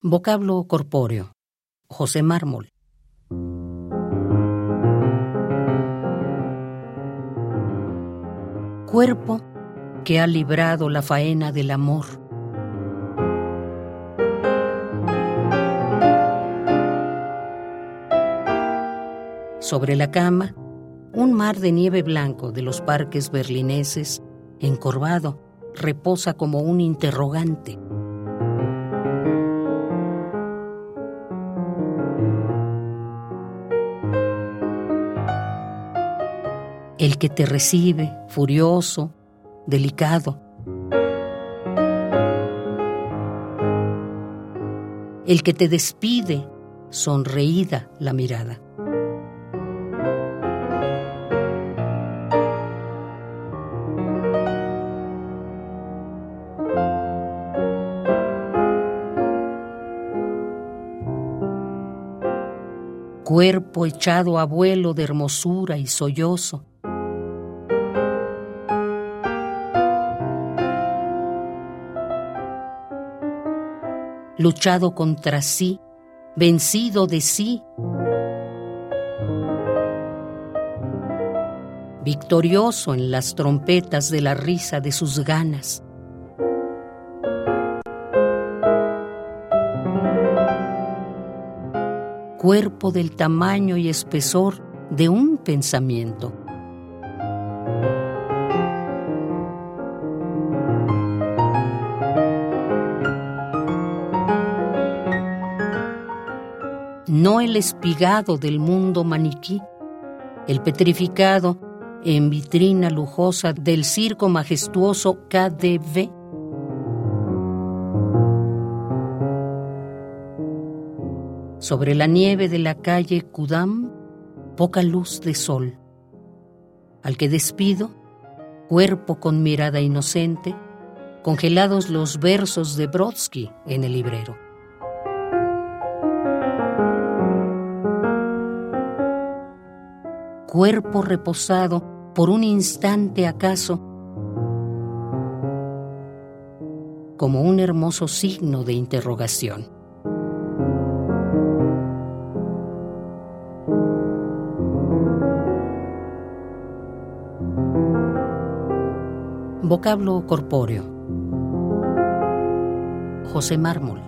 Vocablo corpóreo. José Mármol. Cuerpo que ha librado la faena del amor. Sobre la cama, un mar de nieve blanco de los parques berlineses, encorvado, reposa como un interrogante. El que te recibe, furioso, delicado. El que te despide, sonreída la mirada. Cuerpo echado a vuelo de hermosura y sollozo luchado contra sí, vencido de sí, victorioso en las trompetas de la risa de sus ganas. Cuerpo del tamaño y espesor de un pensamiento. No el espigado del mundo maniquí, el petrificado en vitrina lujosa del circo majestuoso KDV. Sobre la nieve de la calle Kudam, poca luz de sol. Al que despido, cuerpo con mirada inocente, congelados los versos de Brodsky en el librero. Cuerpo reposado por un instante acaso, como un hermoso signo de interrogación. Vocablo corpóreo. José Mármol.